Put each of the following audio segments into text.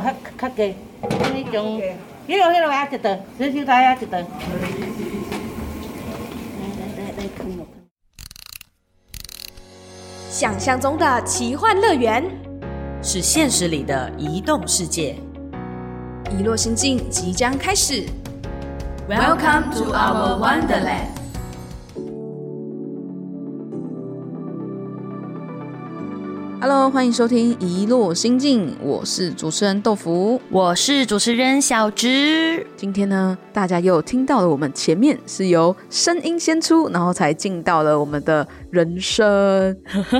嘛较较低，迄种，迄落迄落啊一道，小小台啊一道。来来来来，看咯。想象中的奇幻乐园，是现实里的移动世界。遗落心境即将开始。Welcome to our wonderland. Hello，欢迎收听《一落心境》，我是主持人豆腐。我是主持人小直。今天呢，大家又听到了我们前面是由声音先出，然后才进到了我们的人生。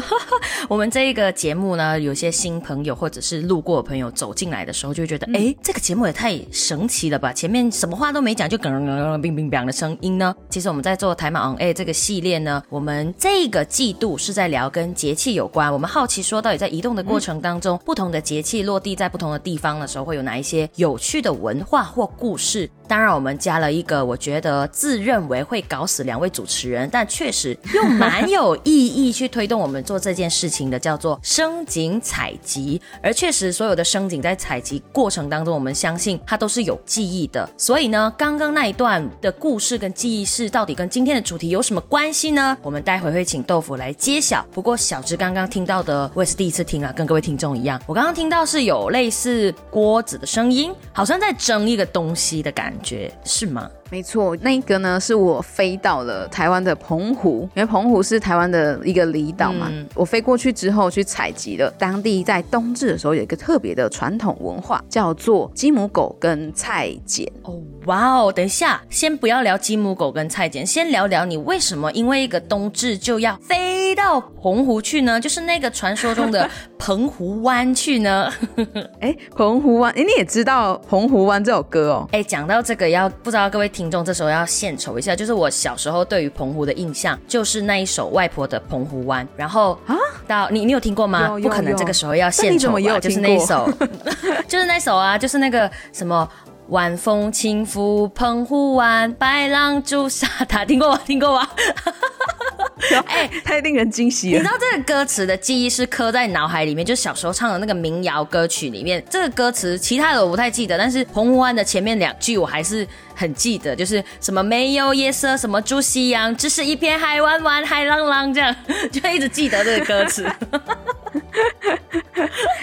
我们这一个节目呢，有些新朋友或者是路过的朋友走进来的时候，就会觉得，哎、这个节目也太神奇了吧！前面什么话都没讲，就咯咯咯咯冰冰冰的声音呢。其实我们在做台马 on A 这个系列呢，我们这个季度是在聊跟节气有关。我们好奇说，到底在移动的过程当中，不同的节气落地在不同的地方的时候，会有哪一些有趣的文化或故事？当然，我们加了一个我觉得自认为会搞死两位主持人，但确实又蛮有意义去推动我们做这件事情的，叫做升景采集。而确实，所有的升景在采集过程当中，我们相信它都是有记忆的。所以呢，刚刚那一段的故事跟记忆是到底跟今天的主题有什么关系呢？我们待会会请豆腐来揭晓。不过小芝刚刚听到的，我也是第一次听啊，跟各位听众一样，我刚刚听到是有类似锅子的声音，好像在蒸一个东西的感觉，是吗？没错，那一个呢是我飞到了台湾的澎湖，因为澎湖是台湾的一个离岛嘛。嗯我飞过去之后去采集了当地在冬至的时候有一个特别的传统文化，叫做鸡母狗跟菜茧。哦，哇哦！等一下，先不要聊鸡母狗跟菜茧，先聊聊你为什么因为一个冬至就要飞到澎湖去呢？就是那个传说中的 澎湖湾去呢？哎，澎湖湾，哎，你也知道澎湖湾这首歌哦？哎，讲到这个要不知道各位听众这时候要献丑一下，就是我小时候对于澎湖的印象就是那一首外婆的《澎湖湾》，然后啊，到你你有听过吗？不可能这个时候要献丑吧？你怎么也有就是那一首，就是那首啊，就是那个什么。晚风轻拂澎湖湾，白浪逐沙滩，听过吗？听过吗？哎，太令人惊喜了你知。道这个歌词的记忆是刻在脑海里面，就是小时候唱的那个民谣歌曲里面。这个歌词其他的我不太记得，但是澎湖湾的前面两句我还是很记得，就是什么没有夜色，什么住夕阳，只是一片海湾湾，海浪浪，这样就一直记得这个歌词。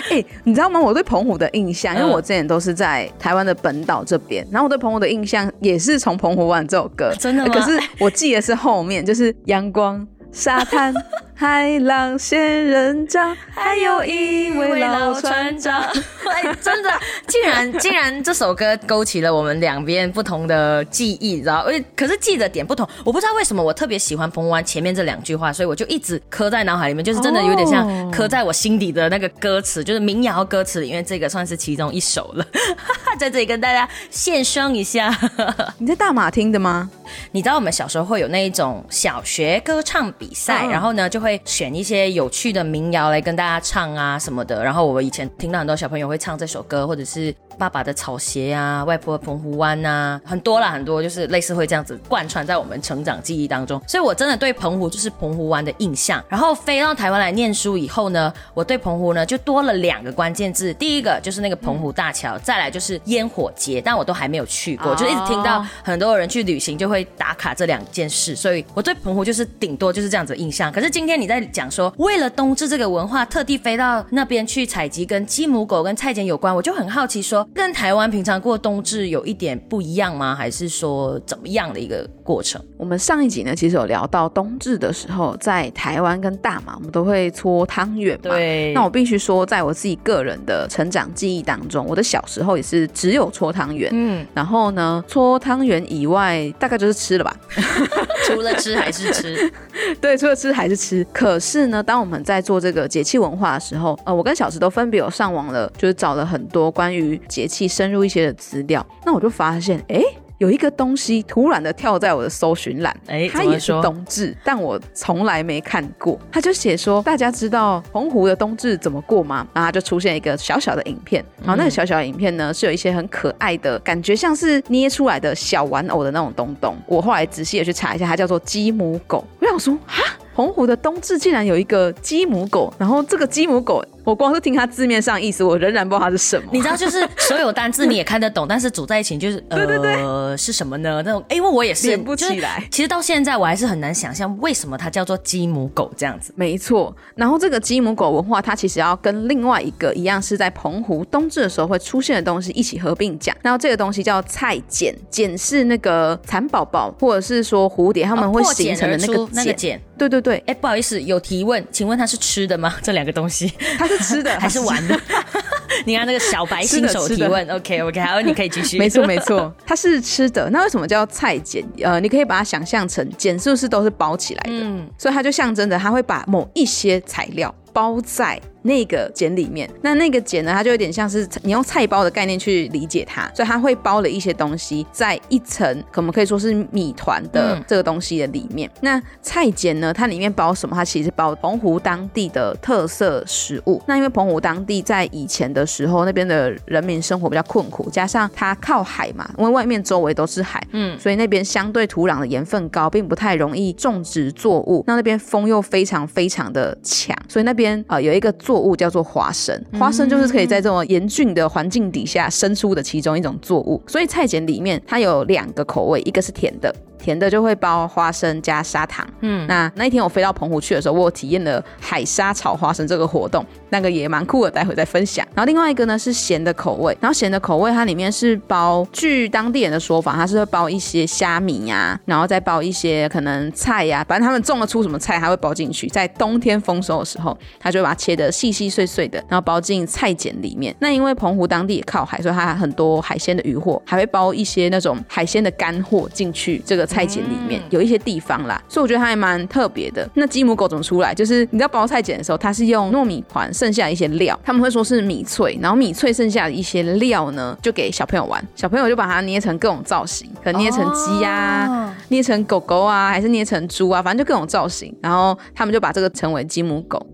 哎、你知道吗？我对澎湖的印象，因为嗯我之前都是在台湾的本岛这边，然后我对澎湖的印象也是从《澎湖湾》这首歌。真的吗可是我记得是后面，就是阳光、沙滩、海浪、仙人掌，还有一位老船长。哎，真的，竟然竟然这首歌勾起了我们两边不同的记忆，你知道？而且可是记得点不同，我不知道为什么我特别喜欢澎湖湾前面这两句话，所以我就一直刻在脑海里面，就是真的有点像哦刻在我心底的那个歌词，就是民谣歌词里面这个算是其中一首了，在这里跟大家献声一下。你在大马听的吗？你知道我们小时候会有那一种小学歌唱比赛，嗯然后呢就会选一些有趣的民谣来跟大家唱啊什么的。然后我以前听到很多小朋友会唱这首歌，或者是爸爸的草鞋啊、外婆的澎湖湾啊，很多啦，很多就是类似会这样子贯穿在我们成长记忆当中。所以我真的对澎湖就是澎湖湾的印象。然后飞到台湾来念书以后呢，我对澎湖呢就多了两个关键字，第一个就是那个澎湖大桥，再来就是烟火节，但我都还没有去过，哦就一直听到很多人去旅行就会打卡这两件事，所以我对澎湖就是顶多就是这样子的印象。可是今天你在讲说，为了冬至这个文化，特地飞到那边去采集跟鸡母狗跟菜碱有关，我就很好奇说，跟台湾平常过冬至有一点不一样吗？还是说怎么样的一个过程？我们上一集呢，其实有聊到冬至的时候，在台湾跟大马，我们都会搓汤圆嘛。对那我必须说，在我自己个人的成长记忆当中，我的小时候也是只有搓汤圆。嗯，然后呢，搓汤圆以外，大概就是吃了吧。除了吃还是吃，对，除了吃还是吃。可是呢，当我们在做这个节气文化的时候，呃，我跟小石都分别有上网了，就是找了很多关于节气深入一些的资料。那我就发现，哎。有一个东西突然的跳在我的搜寻栏，哎它也是冬至，但我从来没看过。他就写说，大家知道澎湖的冬至怎么过吗？然后它就出现一个小小的影片，然后那个小小的影片呢，是有一些很可爱的感觉，像是捏出来的小玩偶的那种东东。我后来仔细的去查一下，它叫做鸡母狗。我想说，哈。澎湖的冬至竟然有一个鸡母狗，然后这个鸡母狗我光是听它字面上意思，我仍然不知道它是什么。你知道，就是所有单字你也看得懂，但是组在一起就是 呃，对对对是什么呢？那种，因为我也是连不就是起来其实到现在我还是很难想象为什么它叫做鸡母狗这样子。没错，然后这个鸡母狗文化，它其实要跟另外一个一样，是在澎湖冬至的时候会出现的东西一起合并讲。然后这个东西叫菜茧，茧是那个蚕宝宝或者是说蝴蝶，它们会形成的那个茧。那个茧。对对对，哎，不好意思，有提问，请问它是吃的吗？这两个东西它是吃的 还是玩的？你看那个小白新手提问，OK OK，好，你可以继续。没错没错，它是吃的。那为什么叫菜茧？呃，你可以把它想象成茧，是不是都是包起来的？嗯，所以它就象征着它会把某一些材料包在那个茧里面。那那个茧呢，它就有点像是你用菜包的概念去理解它，所以它会包了一些东西在一层，可能可以说是米团的嗯这个东西的里面。那菜茧呢，它里面包什么？它其实包澎湖当地的特色食物。那因为澎湖当地在以前的时候，那边的人民生活比较困苦，加上它靠海嘛，因为外面周围都是海，嗯所以那边相对土壤的盐分高，并不太容易种植作物。那那边风又非常非常的强，所以那边呃有一个作物叫做花生，花生就是可以在这种严峻的环境底下生出的其中一种作物。所以菜碱里面它有两个口味，一个是甜的。甜的就会包花生加砂糖，嗯，那那一天我飞到澎湖去的时候，我有体验了海沙炒花生这个活动，那个也蛮酷的，待会再分享。然后另外一个呢是咸的口味，然后咸的口味它里面是包，据当地人的说法，它是会包一些虾米呀、然后再包一些可能菜呀、反正他们种得出什么菜，它会包进去。在冬天丰收的时候，它就会把它切得细细碎碎的，然后包进菜茧里面。那因为澎湖当地也靠海，所以它很多海鲜的渔获，还会包一些那种海鲜的干货进去这个菜茧里面，有一些地方啦，所以我觉得它还蛮特别的。那鸡母狗怎么出来？就是你知道包菜茧的时候，它是用糯米团剩下的一些料，他们会说是米脆，然后米脆剩下的一些料呢，就给小朋友玩，小朋友就把它捏成各种造型，可能捏成鸡啊、哦捏成狗狗啊，还是捏成猪啊，反正就各种造型，然后他们就把这个称为鸡母狗。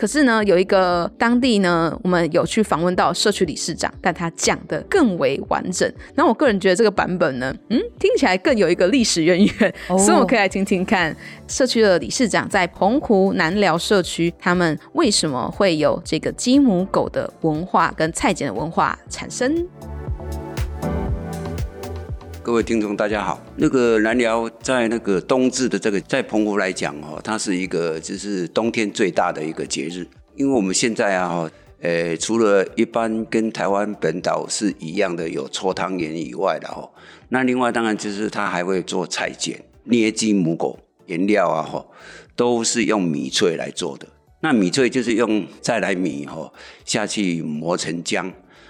可是呢，有一个当地呢，我们有去访问到社区理事长，但他讲的更为完整。然后我个人觉得这个版本呢，嗯，听起来更有一个历史渊源，哦所以我们可以来听听看社区的理事长在澎湖南寮社区，他们为什么会有这个鸡母狗的文化跟菜茧的文化产生。各位听众，大家好。那个南寮在那个冬至的这个，在澎湖来讲哦，它是一个就是冬天最大的一个节日。因为我们现在啊，哦呃，除了一般跟台湾本岛是一样的有搓汤圆以外的哦，那另外当然就是它还会做菜剪、捏鸡母狗原料啊，哈，都是用米脆来做的。那米脆就是用再来米哈下去磨成浆，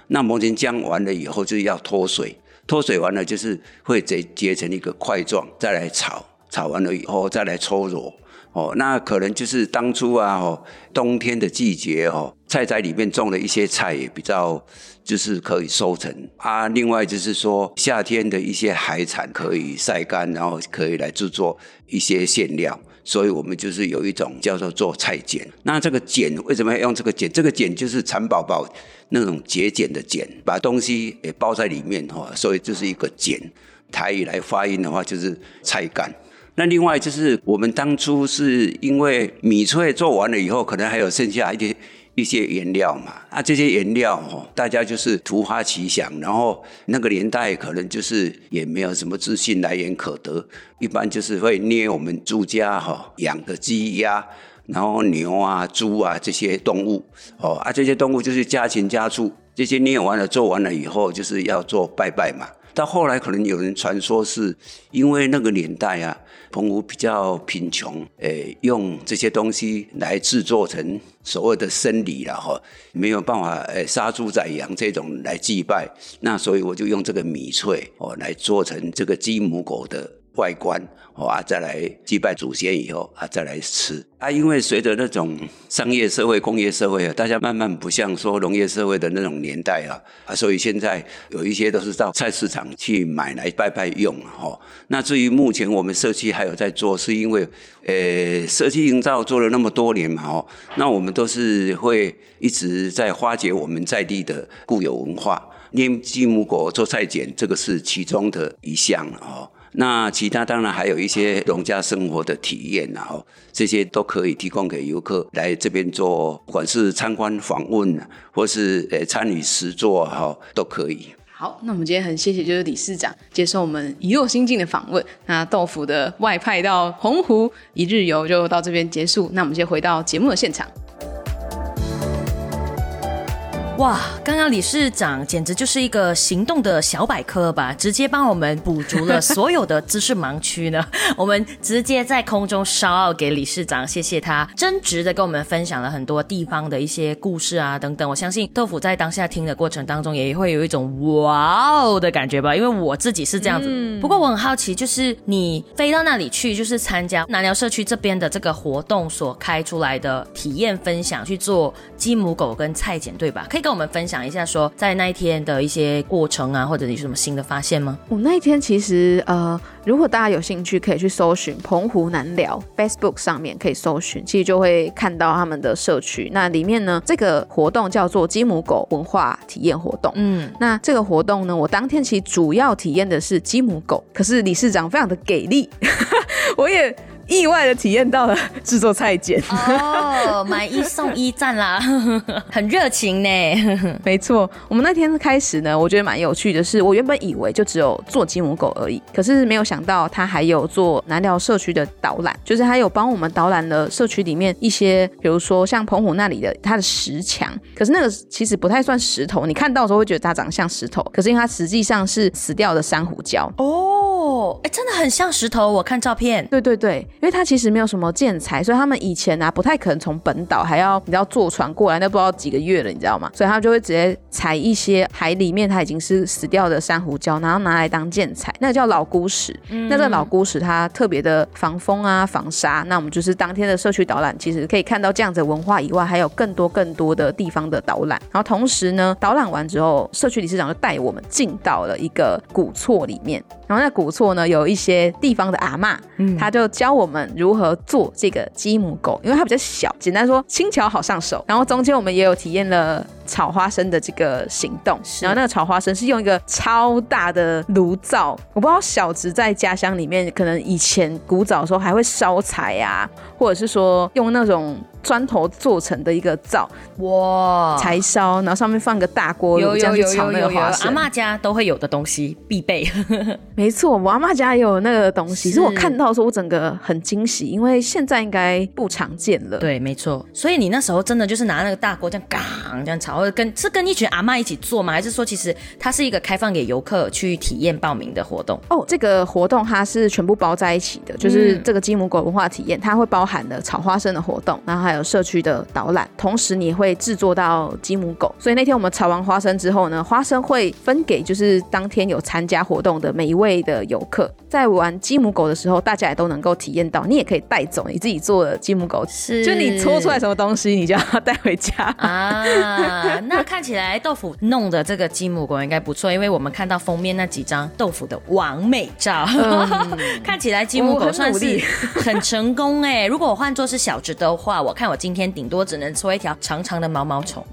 那磨成浆完了以后就是要脱水，脱水完了就是会结结成一个块状，再来炒，炒完了以后再来搓揉。哦，那可能就是当初啊，哦，冬天的季节哦，菜栽里面种了一些菜也比较就是可以收成啊。另外就是说夏天的一些海产可以晒干，然后可以来制作一些馅料。所以我们就是有一种叫做做菜茧。那这个茧为什么要用这个茧？这个茧就是蚕宝宝那种节俭的俭，把东西也包在里面哈，所以就是一个俭。台语来发音的话就是菜干。那另外就是我们当初是因为米脆做完了以后，可能还有剩下一些一些原料嘛，啊，这些原料哦，大家就是突发奇想，然后那个年代可能就是也没有什么资讯来源可得，一般就是会捏我们住家哈养的鸡鸭。然后牛啊、猪啊这些动物，哦啊，这些动物就是家禽家畜，这些捏完了、做完了以后，就是要做拜拜嘛。到后来可能有人传说是因为那个年代啊，澎湖比较贫穷，诶，用这些东西来制作成所谓的生礼了哈，没有办法诶杀猪宰羊这种来祭拜，那所以我就用这个米脆哦来做成这个鸡母狗的外观。哦啊，再来祭拜祖先以后啊，再来吃啊。因为随着那种商业社会、工业社会啊，大家慢慢不像说农业社会的那种年代啊啊，所以现在有一些都是到菜市场去买来拜拜用哈、哦。那至于目前我们社区还有在做，是因为呃社区营造做了那么多年嘛哦，那我们都是会一直在花掘我们在地的固有文化。捏鸡母果做菜茧，这个是其中的一项哦。那其他当然还有一些农家生活的体验然后这些都可以提供给游客来这边做，不管是参观访问，或是呃参与实作哈，都可以。好，那我们今天很谢谢就是理事长接受我们一落心境的访问。那豆腐的外派到澎湖一日游就到这边结束。那我们先回到节目的现场。哇，刚刚理事长简直就是一个行动的小百科吧，直接帮我们补足了所有的知识盲区呢。我们直接在空中烧奥给理事长，谢谢他真挚的跟我们分享了很多地方的一些故事啊等等。我相信豆腐在当下听的过程当中也会有一种哇哦的感觉吧，因为我自己是这样子。嗯不过我很好奇，就是你飞到那里去，就是参加南寮社区这边的这个活动所开出来的体验分享，去做鸡母狗跟菜剪，对吧？可以跟我们分享一下，说在那一天的一些过程啊，或者你有什么新的发现吗？我那一天其实呃，如果大家有兴趣，可以去搜寻澎湖南寮 Facebook 上面可以搜寻，其实就会看到他们的社区。那里面呢，这个活动叫做鸡母狗文化体验活动。嗯，那这个活动呢，我当天其实主要体验的是鸡母狗，可是理事长非常的给力，我也意外的体验到了制作菜剪。哦，买一送一赞啦，很热情呢。没错，我们那天开始呢，我觉得蛮有趣的是，我原本以为就只有做鸡母狗而已，可是没有想到他还有做南寮社区的导览，就是他有帮我们导览了社区里面一些，比如说像澎湖那里的它的石墙，可是那个其实不太算石头，你看到的时候会觉得它长得像石头，可是因为它实际上是死掉的珊瑚礁。哦，哎，真的很像石头，我看照片。对对对，因为它其实没有什么建材，所以他们以前啊不太可能从本岛还要你知道坐船过来，那不知道几个月了，你知道吗？所以他们就会直接采一些海里面它已经是死掉的珊瑚礁，然后拿来当建材，那个叫老姑石。那这个老姑石它特别的防风啊、防沙。那我们就是当天的社区导览，其实可以看到这样子的文化以外，还有更多更多的地方的导览。然后同时呢，导览完之后，社区理事长就带我们进到了一个古厝里面。然后在古厝呢，有一些地方的阿嬷，他就教我们如何做这个鸡母狗，因为它比较小，简单说轻巧好上手。然后中间我们也有体验了炒花生的这个行动，然后那个炒花生是用一个超大的炉灶，我不知道小植在家乡里面，可能以前古早的时候还会烧柴啊，或者是说用那种砖头做成的一个灶哇，柴烧，然后上面放个大锅有炉，这样去炒那个花生。嬷家都会有的东西必备。没错，我阿妈家也有那个东西，其实我看到的时候我整个很惊喜，因为现在应该不常见了。对，没错。所以你那时候真的就是拿那个大锅这样嘎这样炒，或者跟是跟一群阿妈一起做吗？还是说其实它是一个开放给游客去体验报名的活动？哦，这个活动它是全部包在一起的，就是这个鸡母狗文化体验，它会包含了炒花生的活动，然后还有社区的导览，同时你也会制作到鸡母狗。所以那天我们炒完花生之后呢，花生会分给就是当天有参加活动的每一位的游客，在玩鸡母狗的时候，大家也都能够体验到，你也可以带走你自己做的鸡母狗，是就你搓出来什么东西，你就要带回家。啊，那看起来豆腐弄的这个积木狗应该不错，因为我们看到封面那几张豆腐的完美照，看起来积木狗算是很成功哎。如果我换作是小只的话，我看我今天顶多只能搓一条长长的毛毛虫。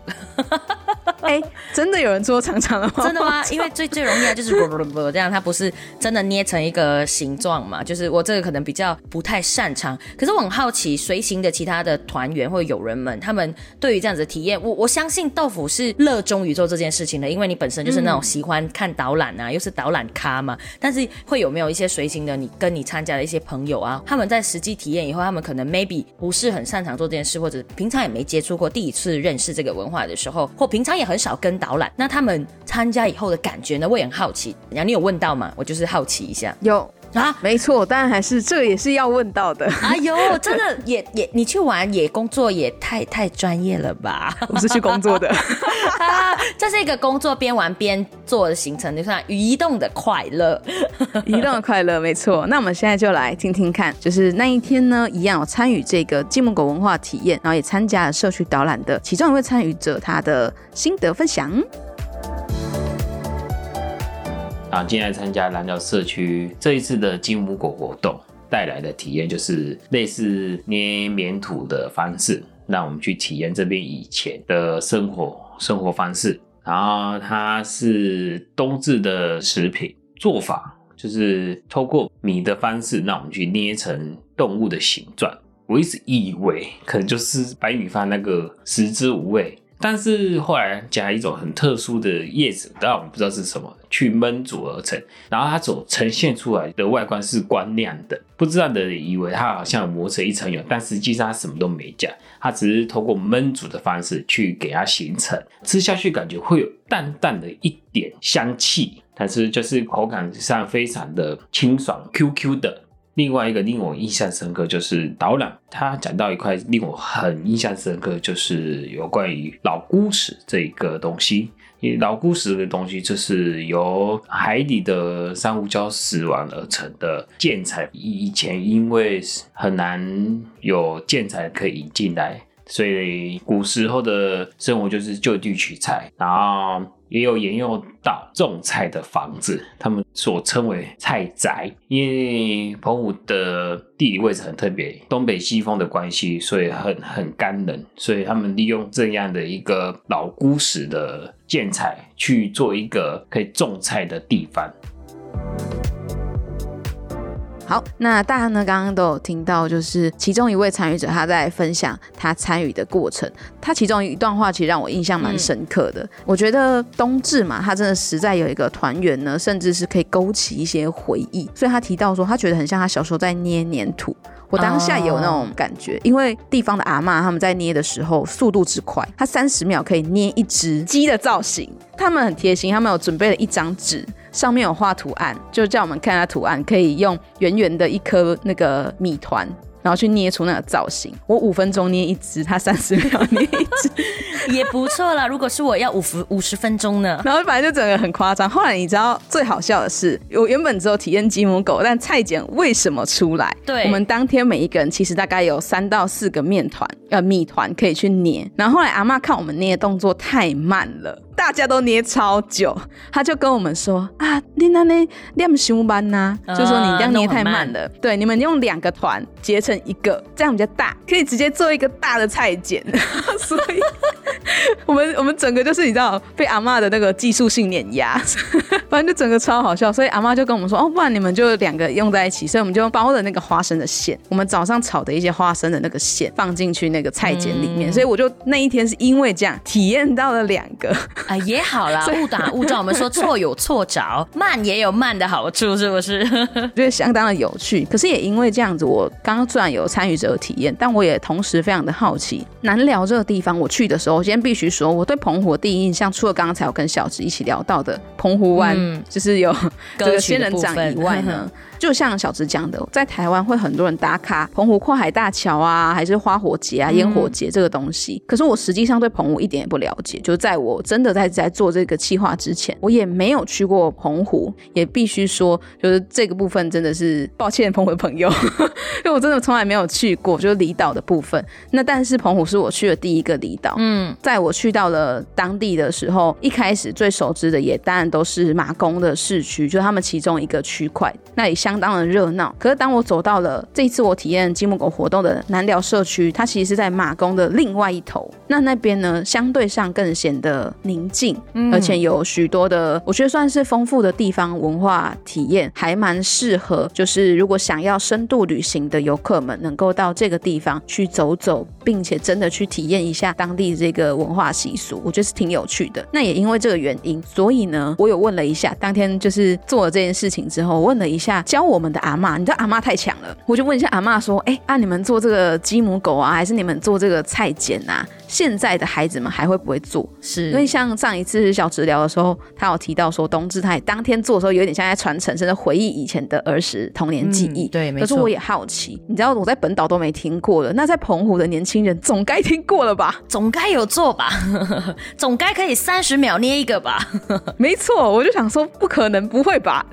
哎、真的有人做长长的吗？真的吗？因为最最容易啊就是 这样，它不是真的捏成一个形状嘛？就是我这个可能比较不太擅长。可是我很好奇，随行的其他的团员或友人们，他们对于这样子的体验，我我相信豆腐是热衷于做这件事情的，因为你本身就是那种喜欢看导览啊，又是导览咖嘛。但是会有没有一些随行的你跟你参加的一些朋友啊，他们在实际体验以后，他们可能 maybe 不是很擅长做这件事，或者平常也没接触过，第一次认识这个文化的时候，或平常也很少跟导览，那他们参加以后的感觉呢？我也很好奇。然后你有问到吗？我就是好奇一下有啊。没错，当然还是这也是要问到的。哎呦，真的也也，你去玩也工作也太太专业了吧？我是去工作的。啊，这是一个工作边玩边做的行程，就算移动的快乐。移动的快乐，没错。那我们现在就来听听看，就是那一天呢，一样有参与这个金门狗文化体验，然后也参加了社区导览的其中一位参与者，他的心得分享。今天来参加蓝鸟社区这一次的金母狗活动带来的体验，就是类似捏棉土的方式，让我们去体验这边以前的生活生活方式。然后它是冬至的食品做法，就是透过米的方式，让我们去捏成动物的形状。我一直以为可能就是白米饭那个食之无味，但是后来加一种很特殊的叶子，但我们不知道是什么，去焖煮而成，然后它所呈现出来的外观是光亮的，不知道的人以为它好像磨成一层油，但实际上它什么都没加，它只是透过焖煮的方式去给它形成，吃下去感觉会有淡淡的一点香气，但是就是口感上非常的清爽 Q Q 的。另外一个令我印象深刻就是导览，他讲到一块令我很印象深刻，就是有关于老姑石这一个东西。老姑石的东西，就是由海底的珊瑚礁死亡而成的建材。以前因为很难有建材可以引进来，所以古时候的生活就是就地取材，然后。也有沿用到种菜的房子，他们所称为菜宅。因为澎湖的地理位置很特别，东北西风的关系，所以很很干冷，所以他们利用这样的一个老孤石的建材去做一个可以种菜的地方。好，那大家呢刚刚都有听到，就是其中一位参与者他在分享他参与的过程。他其中一段话其实让我印象蛮深刻的。我觉得冬至嘛，他真的实在有一个团圆呢，甚至是可以勾起一些回忆。所以他提到说，他觉得很像他小时候在捏黏土。我当下也有那种感觉，因为地方的阿嬷他们在捏的时候速度之快，他三十秒可以捏一只鸡的造型。他们很贴心，他们有准备了一张纸。上面有画图案，就叫我们看下图案，可以用圆圆的一颗那个米团，然后去捏出那个造型。我五分钟捏一只，他三十秒捏一只，也不错啦。如果是我要五十五十分钟呢？然后反正就整个很夸张。后来你知道最好笑的是，我原本只有体验吉姆狗，但蔡简为什么出来？对，我们当天每一个人其实大概有三到四个面团呃米团可以去捏。然后后来阿妈看我们捏的动作太慢了。大家都捏超久，他就跟我们说啊，你那那练胸班呐，就说你这样捏太慢了。对，你们用两个团结成一个，这样比较大，可以直接做一个大的菜剪。所以，我们我们整个就是你知道被阿妈的那个技术性碾压，反正就整个超好笑。所以阿妈就跟我们说，哦，不然你们就两个用在一起。所以我们就包了那个花生的馅，我们早上炒的一些花生的那个馅放进去那个菜碱里面。所以我就那一天是因为这样体验到了两个。啊，也好啦，误打误撞。我们说错有错着，慢也有慢的好处，是不是？觉得相当的有趣。可是也因为这样子，我刚刚虽然有参与这个体验，但我也同时非常的好奇。南寮这个地方，我去的时候，我先必须说，我对澎湖的第一印象，除了刚刚才有跟小植一起聊到的澎湖湾，就是有这个仙人掌以外呢。就像小直讲的，在台湾会很多人打卡澎湖跨海大桥啊，还是花火节啊、烟火节这个东西。可是我实际上对澎湖一点也不了解。就在我真的在在做这个计划之前，我也没有去过澎湖，也必须说，就是这个部分真的是抱歉，澎湖的朋友，因为我真的从来没有去过，就是离岛的部分。那但是澎湖是我去的第一个离岛。嗯，在我去到了当地的时候，一开始最熟知的也当然都是马公的市区，就是他们其中一个区块，那里。相当的热闹，可是当我走到了这一次我体验积木狗活动的南寮社区，它其实是在马公的另外一头。那那边呢，相对上更显得宁静，而且有许多的，我觉得算是丰富的地方文化体验，还蛮适合，就是如果想要深度旅行的游客们，能够到这个地方去走走，并且真的去体验一下当地这个文化习俗，我觉得是挺有趣的。那也因为这个原因，所以呢，我有问了一下，当天就是做了这件事情之后，问了一下。教我们的阿妈，你知道阿妈太强了，我就问一下阿妈说：“哎，啊，你们做这个鸡母狗啊，还是你们做这个菜剪啊？现在的孩子们还会不会做？是因为像上一次小治疗的时候，他有提到说冬至他也当天做的时候，有点像在传承，甚至回忆以前的儿时童年记忆。对，没错。可是我也好奇，你知道我在本岛都没听过了，那在澎湖的年轻人总该听过了吧？总该有做吧？总该可以三十秒捏一个吧？没错，我就想说不可能，不会吧？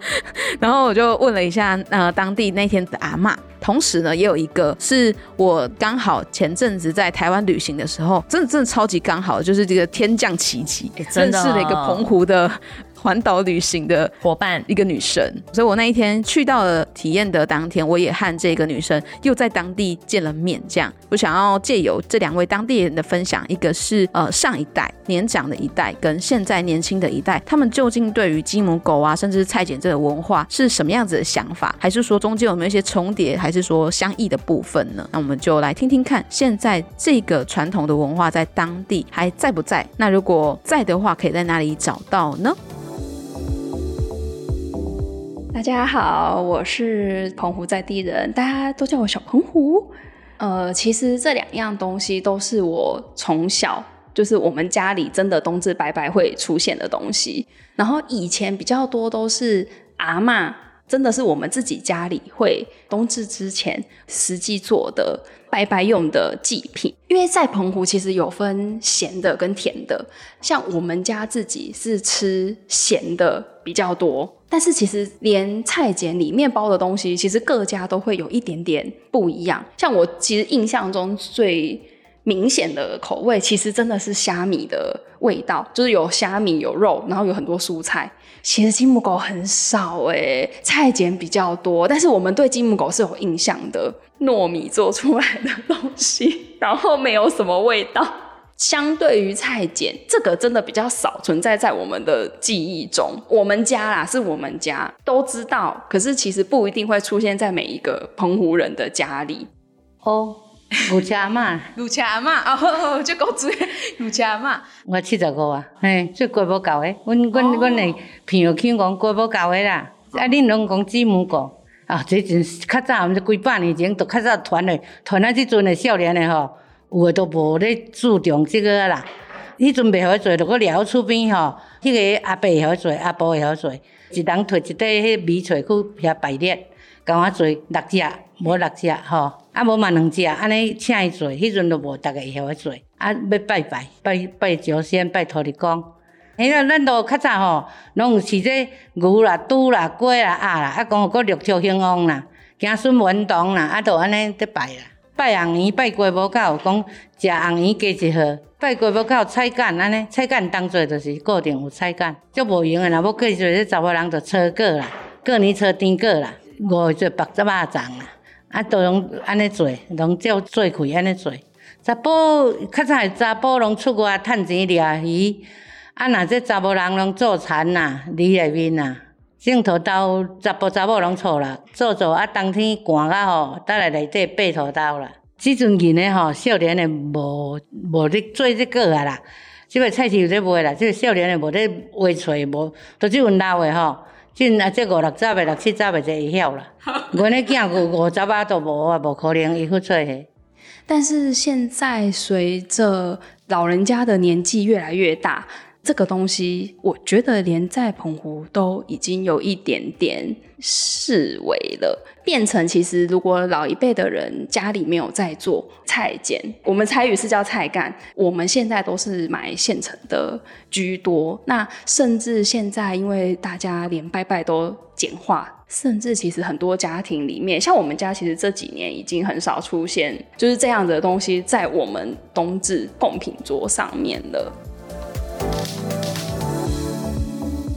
然后我就。就问了一下，呃，当地那天的阿妈，同时呢，也有一个是我刚好前阵子在台湾旅行的时候，真的真的超级刚好，就是这个天降奇迹，认识了一个澎湖的环岛旅行的伙伴一个女生，所以我那一天去到了体验的当天，我也和这个女生又在当地见了面。这样，我想要借由这两位当地人的分享，一个是呃上一代年长的一代，跟现在年轻的一代，他们究竟对于鸡母狗啊，甚至是菜剪这个文化是什么样子的想法？还是说中间有没有一些重叠，还是说相异的部分呢？那我们就来听听看，现在这个传统的文化在当地还在不在？那如果在的话，可以在哪里找到呢？大家好，我是澎湖在地人，大家都叫我小澎湖。呃，其实这两样东西都是我从小就是我们家里真的冬至拜拜会出现的东西。然后以前比较多都是阿嬷，真的是我们自己家里会冬至之前实际做的白白用的祭品。因为在澎湖其实有分咸的跟甜的，像我们家自己是吃咸的比较多。但是其实连菜简里面包的东西，其实各家都会有一点点不一样。像我其实印象中最明显的口味，其实真的是虾米的味道，就是有虾米有肉，然后有很多蔬菜。其实金木狗很少诶，菜简比较多。但是我们对金木狗是有印象的，糯米做出来的东西，然后没有什么味道。相对于菜碱，这个真的比较少存在在我们的记忆中。我们家啦，是我们家都知道，可是其实不一定会出现在每一个澎湖人的家里。哦，牛车阿嬷，乳茶嘛，哦，就够嘴乳茶嘛。我七十五啊，嘿，这过无够诶。阮阮阮诶朋友听讲过无够诶啦。啊，恁拢讲姊妹过啊，这阵较早，毋是几百年前，都较早传诶，传啊，即阵诶少年诶吼。有诶都无咧注重即个啦，迄阵袂晓做，着搁掠厝边吼，迄个阿伯会晓做，阿婆会晓做，一人摕一块迄米菜去遐排列，共我做六只，无六只吼，啊无嘛两只，安尼请伊做，迄阵都无逐个会晓做，啊要拜拜，拜拜祖先，拜土地公，迄个咱都较早吼，拢有饲这牛啦、猪啦、鸡啦、鸭啦，啊讲搁六畜兴旺啦，子孙文同啦，啊都安尼得拜啦。拜红圆拜鸡母狗，讲食红圆加一号。拜鸡母狗菜干安尼，菜干当做就是固定有菜干，足无用诶。若要过做，这查某人就炒果啦，过年炒甜果啦，五做白汁肉粽啦，啊都拢安尼做，拢照做开安尼做。查甫较早查甫拢出外趁钱掠鱼，啊若这查某人拢做田啦，里内面啦。种土豆，查甫查某拢错啦，做做啊，冬天寒啊吼，倒来内底拔土豆啦。即阵人诶吼，少年诶无无咧做即个啊啦，即个菜市有咧卖啦，即个少年诶无咧画册无，都即阵老诶吼，即啊这五六十诶六七十诶就会晓啦。阮诶囝五五十啊都无啊，无可能伊去做嘿。但是现在随着老人家的年纪越来越大。这个东西，我觉得连在澎湖都已经有一点点式微了，变成其实如果老一辈的人家里没有在做菜剪，我们菜语是叫菜干，我们现在都是买现成的居多。那甚至现在因为大家连拜拜都简化，甚至其实很多家庭里面，像我们家其实这几年已经很少出现就是这样的东西在我们冬至贡品桌上面了。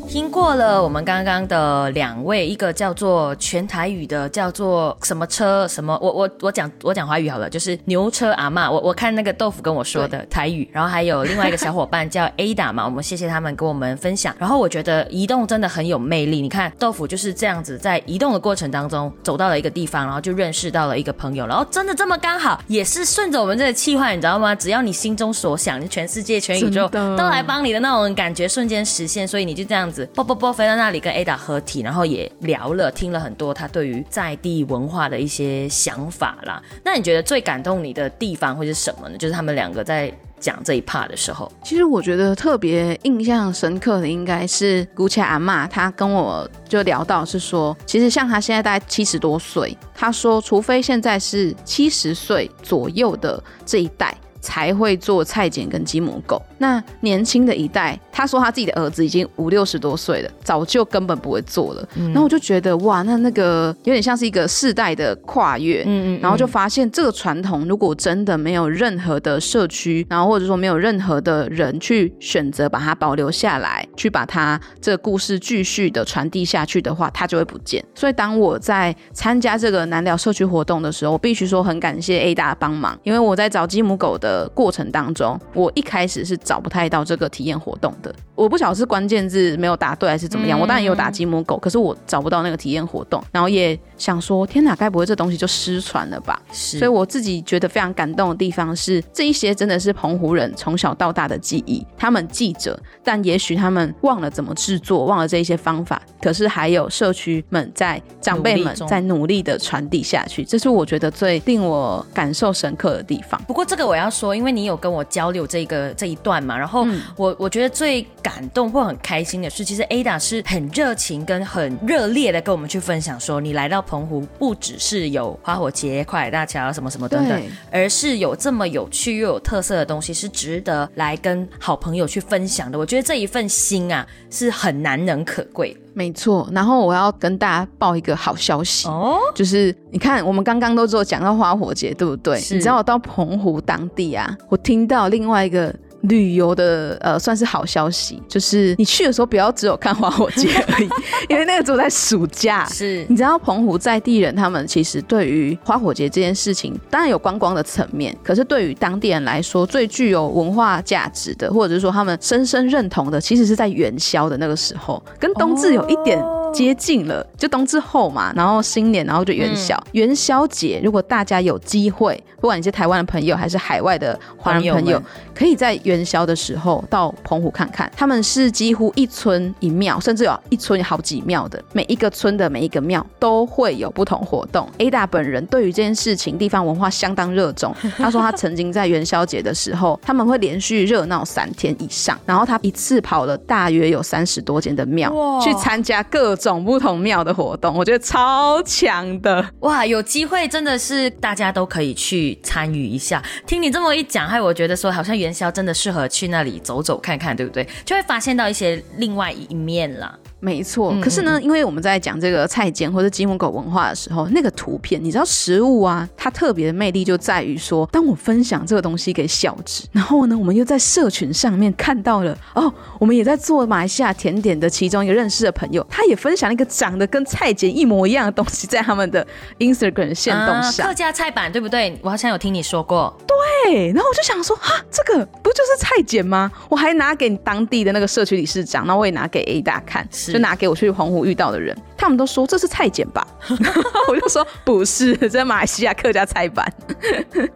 听过了，我们刚刚的两位，一个叫做全台语的，叫做什么车什么，我我我讲我讲华语好了，就是牛车阿妈。我我看那个豆腐跟我说的台语，然后还有另外一个小伙伴叫 Ada 嘛，我们谢谢他们跟我们分享。然后我觉得移动真的很有魅力，你看豆腐就是这样子，在移动的过程当中走到了一个地方，然后就认识到了一个朋友，然后真的这么刚好，也是顺着我们这个气话，你知道吗？只要你心中所想，全世界全宇宙都来帮你的那种感觉瞬间实现，所以你就这样子。啵啵啵飞到那里跟 Ada 合体，然后也聊了，听了很多他对于在地文化的一些想法啦。那你觉得最感动你的地方会是什么呢？就是他们两个在讲这一 part 的时候。其实我觉得特别印象深刻的应该是姑且阿妈，她跟我就聊到是说，其实像她现在大概七十多岁，她说除非现在是七十岁左右的这一代。才会做菜检跟鸡母狗。那年轻的一代，他说他自己的儿子已经五六十多岁了，早就根本不会做了。然后我就觉得哇，那那个有点像是一个世代的跨越。嗯嗯。然后就发现这个传统，如果真的没有任何的社区，然后或者说没有任何的人去选择把它保留下来，去把它这个故事继续的传递下去的话，它就会不见。所以当我在参加这个南寮社区活动的时候，我必须说很感谢 A 大帮忙，因为我在找鸡母狗的过程当中，我一开始是找不太到这个体验活动的。我不晓得是关键字没有答对还是怎么样，我当然也有打鸡母狗，可是我找不到那个体验活动，然后也想说，天哪，该不会这东西就失传了吧？所以我自己觉得非常感动的地方是，这一些真的是澎湖人从小到大的记忆，他们记着，但也许他们忘了怎么制作，忘了这一些方法，可是还有社区们在长辈们在努力的传递下去，这是我觉得最令我感受深刻的地方。不过这个我要说，因为你有跟我交流这个这一段嘛，然后我我觉得最感动或很开心的是，其实 Ada 是很热情跟很热烈的跟我们去分享说，你来到澎湖不只是有花火节、跨海大桥什么什么等等，而是有这么有趣又有特色的东西，是值得来跟好朋友去分享的。我觉得这一份心啊，是很难能可贵。没错，然后我要跟大家报一个好消息哦，就是你看，我们刚刚都只有讲到花火节，对不对？你知道我到澎湖当地啊，我听到另外一个。旅游的呃，算是好消息，就是你去的时候不要只有看花火节而已，因为那个只有在暑假。是，你知道澎湖在地人他们其实对于花火节这件事情，当然有观光的层面，可是对于当地人来说，最具有文化价值的，或者是说他们深深认同的，其实是在元宵的那个时候，跟冬至有一点接近了，就冬至后嘛，然后新年，然后就元宵。元宵节，如果大家有机会，不管你是台湾的朋友还是海外的华人朋友，可以在。元宵的时候到澎湖看看，他们是几乎一村一庙，甚至有一村有好几庙的。每一个村的每一个庙都会有不同活动。Ada 本人对于这件事情地方文化相当热衷。他说他曾经在元宵节的时候，他们会连续热闹三天以上，然后他一次跑了大约有三十多间的庙，去参加各种不同庙的活动。我觉得超强的哇！有机会真的是大家都可以去参与一下。听你这么一讲，害我觉得说好像元宵真的。适合去那里走走看看，对不对？就会发现到一些另外一面了。没错，可是呢，因为我们在讲这个菜间或者鸡母狗文化的时候，那个图片，你知道食物啊，它特别的魅力就在于说，当我分享这个东西给小智，然后呢，我们又在社群上面看到了，哦，我们也在做马来西亚甜点的其中一个认识的朋友，他也分享了一个长得跟菜茧一模一样的东西在他们的 Instagram 线动上，客家菜板对不对？我好像有听你说过，对，然后我就想说，哈，这个不就是菜茧吗？我还拿给当地的那个社区理事长，然后我也拿给 A 大看。就拿给我去澎湖遇到的人，他们都说这是菜简吧，我就说不是，这马来西亚客家菜板。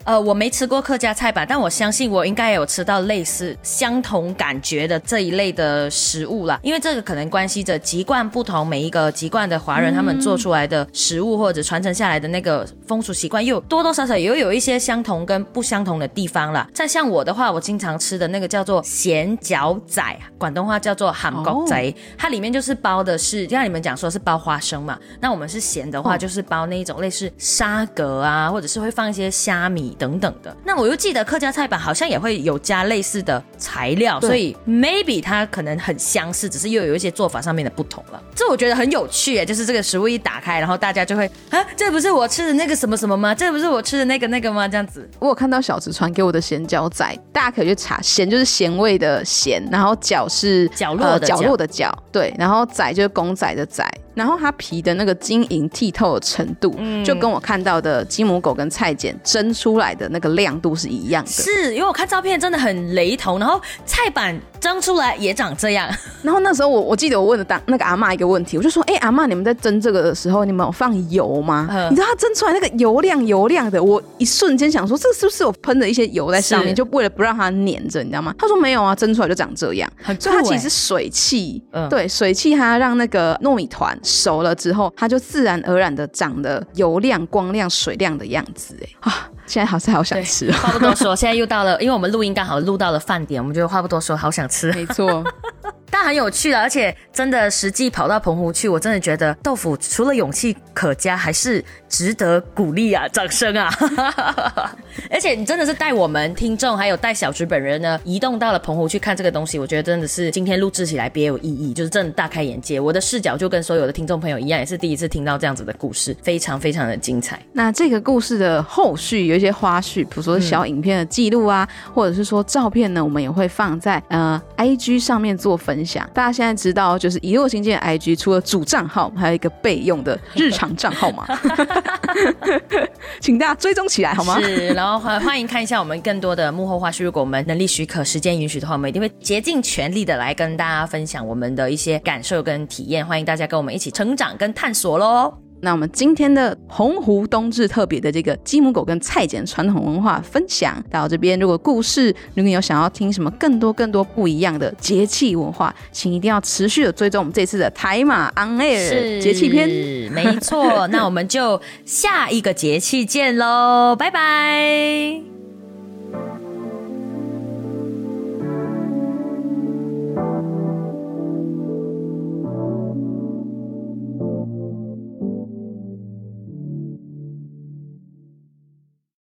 呃，我没吃过客家菜板，但我相信我应该有吃到类似相同感觉的这一类的食物啦。因为这个可能关系着籍贯不同，每一个籍贯的华人他们做出来的食物或者传承下来的那个风俗习惯，又多多少少也有一些相同跟不相同的地方啦。再像我的话，我经常吃的那个叫做咸饺仔，广东话叫做韩国仔，它里面就。是包的是，就像你们讲说是包花生嘛，那我们是咸的话，就是包那一种类似沙格啊，或者是会放一些虾米等等的。那我又记得客家菜板好像也会有加类似的材料，所以 maybe 它可能很相似，只是又有一些做法上面的不同了。这我觉得很有趣诶，就是这个食物一打开，然后大家就会啊，这不是我吃的那个什么什么吗？这不是我吃的那个那个吗？这样子，我有看到小直传给我的咸饺仔，大家可以去查，咸就是咸味的咸，然后角是角落的角落的角，对，然后。然后仔就是公仔的仔。然后它皮的那个晶莹剔透的程度，就跟我看到的鸡母狗跟菜茧蒸出来的那个亮度是一样的。是因为我看照片真的很雷同，然后菜板蒸出来也长这样。然后那时候我我记得我问了当那个阿妈一个问题，我就说：“哎，阿妈，你们在蒸这个的时候，你们有放油吗？你知道它蒸出来那个油亮油亮的，我一瞬间想说，这是不是我喷了一些油在上面，就为了不让它粘着，你知道吗？”他说：“没有啊，蒸出来就长这样。”所以它其实水汽，嗯对水汽它让那个糯米团。熟了之后，它就自然而然的长得油亮、光亮、水亮的样子。哎啊，现在好像好想吃。话不多说，现在又到了，因为我们录音刚好录到了饭点，我们就话不多说，好想吃。没错。但很有趣的，而且真的实际跑到澎湖去，我真的觉得豆腐除了勇气可嘉，还是值得鼓励啊，掌声啊！而且你真的是带我们听众，还有带小菊本人呢，移动到了澎湖去看这个东西，我觉得真的是今天录制起来别有意义，就是真的大开眼界。我的视角就跟所有的听众朋友一样，也是第一次听到这样子的故事，非常非常的精彩。那这个故事的后续有一些花絮，比如说小影片的记录啊，或者是说照片呢，我们也会放在呃 IG 上面做分大家现在知道，就是一落新建 IG 除了主账号，还有一个备用的日常账号嘛，请大家追踪起来好吗？是，然后欢欢迎看一下我们更多的幕后花絮。如果我们能力许可、时间允许的话，我们一定会竭尽全力的来跟大家分享我们的一些感受跟体验。欢迎大家跟我们一起成长跟探索喽！那我们今天的洪湖冬至特别的这个鸡母狗跟菜茧传统文化分享到这边，如果故事如果你有想要听什么更多更多不一样的节气文化，请一定要持续的追踪我们这次的台马 On Air 节气篇。没错，那我们就下一个节气见喽，拜拜。